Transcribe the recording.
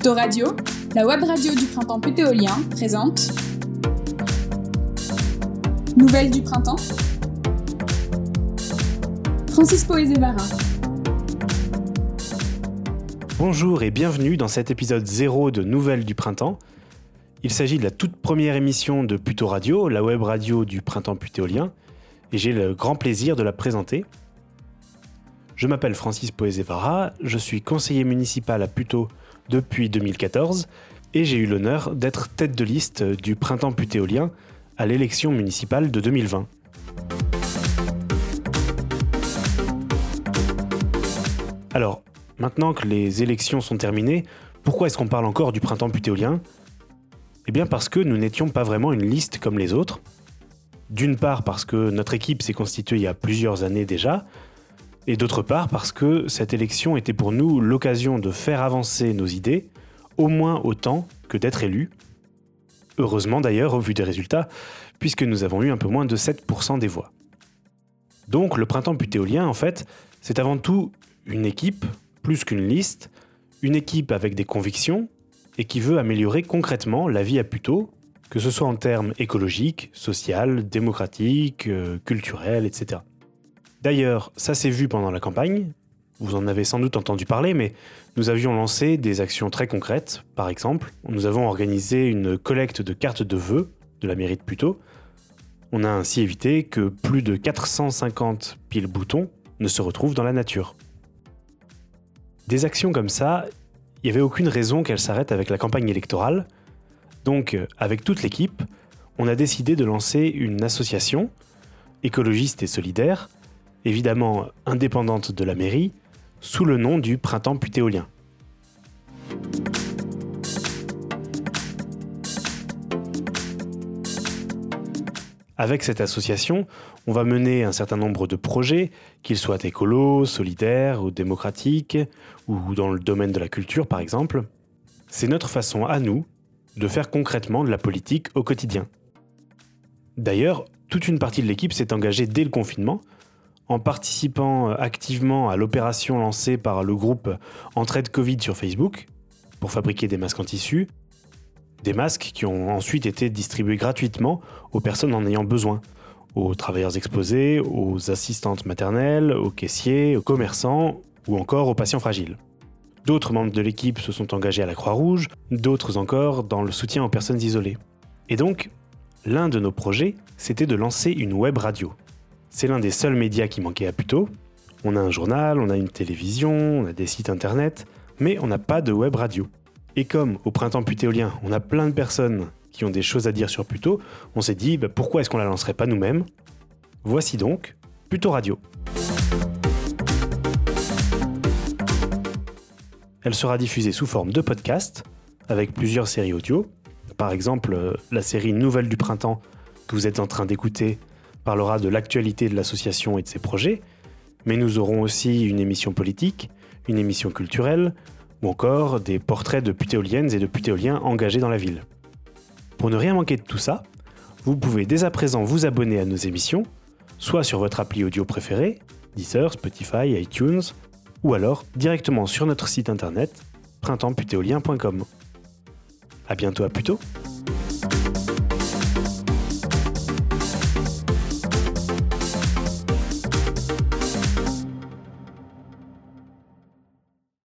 Puto Radio, la web radio du printemps putéolien, présente Nouvelles du printemps Francis Poézévara. Bonjour et bienvenue dans cet épisode 0 de Nouvelles du printemps. Il s'agit de la toute première émission de Puto Radio, la web radio du printemps putéolien, et j'ai le grand plaisir de la présenter. Je m'appelle Francis Poézévara, je suis conseiller municipal à Puto depuis 2014 et j'ai eu l'honneur d'être tête de liste du printemps putéolien à l'élection municipale de 2020. Alors, maintenant que les élections sont terminées, pourquoi est-ce qu'on parle encore du printemps putéolien? Eh bien parce que nous n'étions pas vraiment une liste comme les autres. D'une part parce que notre équipe s'est constituée il y a plusieurs années déjà, et d'autre part parce que cette élection était pour nous l'occasion de faire avancer nos idées, au moins autant que d'être élus. Heureusement d'ailleurs au vu des résultats, puisque nous avons eu un peu moins de 7% des voix. Donc le printemps putéolien, en fait, c'est avant tout une équipe, plus qu'une liste, une équipe avec des convictions et qui veut améliorer concrètement la vie à Puteaux, que ce soit en termes écologiques, social, démocratiques, euh, culturels, etc. D'ailleurs, ça s'est vu pendant la campagne, vous en avez sans doute entendu parler, mais nous avions lancé des actions très concrètes. Par exemple, nous avons organisé une collecte de cartes de vœux de la mairie de. On a ainsi évité que plus de 450 piles boutons ne se retrouvent dans la nature. Des actions comme ça, il n'y avait aucune raison qu'elles s'arrêtent avec la campagne électorale. Donc, avec toute l'équipe, on a décidé de lancer une association écologiste et solidaire évidemment indépendante de la mairie, sous le nom du Printemps putéolien. Avec cette association, on va mener un certain nombre de projets, qu'ils soient écolos, solidaires ou démocratiques, ou dans le domaine de la culture par exemple. C'est notre façon à nous de faire concrètement de la politique au quotidien. D'ailleurs, toute une partie de l'équipe s'est engagée dès le confinement en participant euh, activement à l'opération lancée par le groupe Entraide Covid sur Facebook pour fabriquer des masques en tissu, des masques qui ont ensuite été distribués gratuitement aux personnes en ayant besoin, aux travailleurs exposés, aux assistantes maternelles, aux caissiers, aux commerçants ou encore aux patients fragiles. D'autres membres de l'équipe se sont engagés à la Croix-Rouge, d'autres encore dans le soutien aux personnes isolées. Et donc, l'un de nos projets, c'était de lancer une web radio. C'est l'un des seuls médias qui manquait à Puto. On a un journal, on a une télévision, on a des sites internet, mais on n'a pas de web radio. Et comme au printemps putéolien, on a plein de personnes qui ont des choses à dire sur Puto, on s'est dit bah, pourquoi est-ce qu'on la lancerait pas nous-mêmes? Voici donc Puto Radio. Elle sera diffusée sous forme de podcast avec plusieurs séries audio. Par exemple, euh, la série Nouvelles du printemps que vous êtes en train d'écouter parlera de l'actualité de l'association et de ses projets, mais nous aurons aussi une émission politique, une émission culturelle, ou encore des portraits de putéoliennes et de putéoliens engagés dans la ville. Pour ne rien manquer de tout ça, vous pouvez dès à présent vous abonner à nos émissions, soit sur votre appli audio préféré, Deezer, Spotify, iTunes, ou alors directement sur notre site internet printempputéolien.com. A bientôt à Puteaux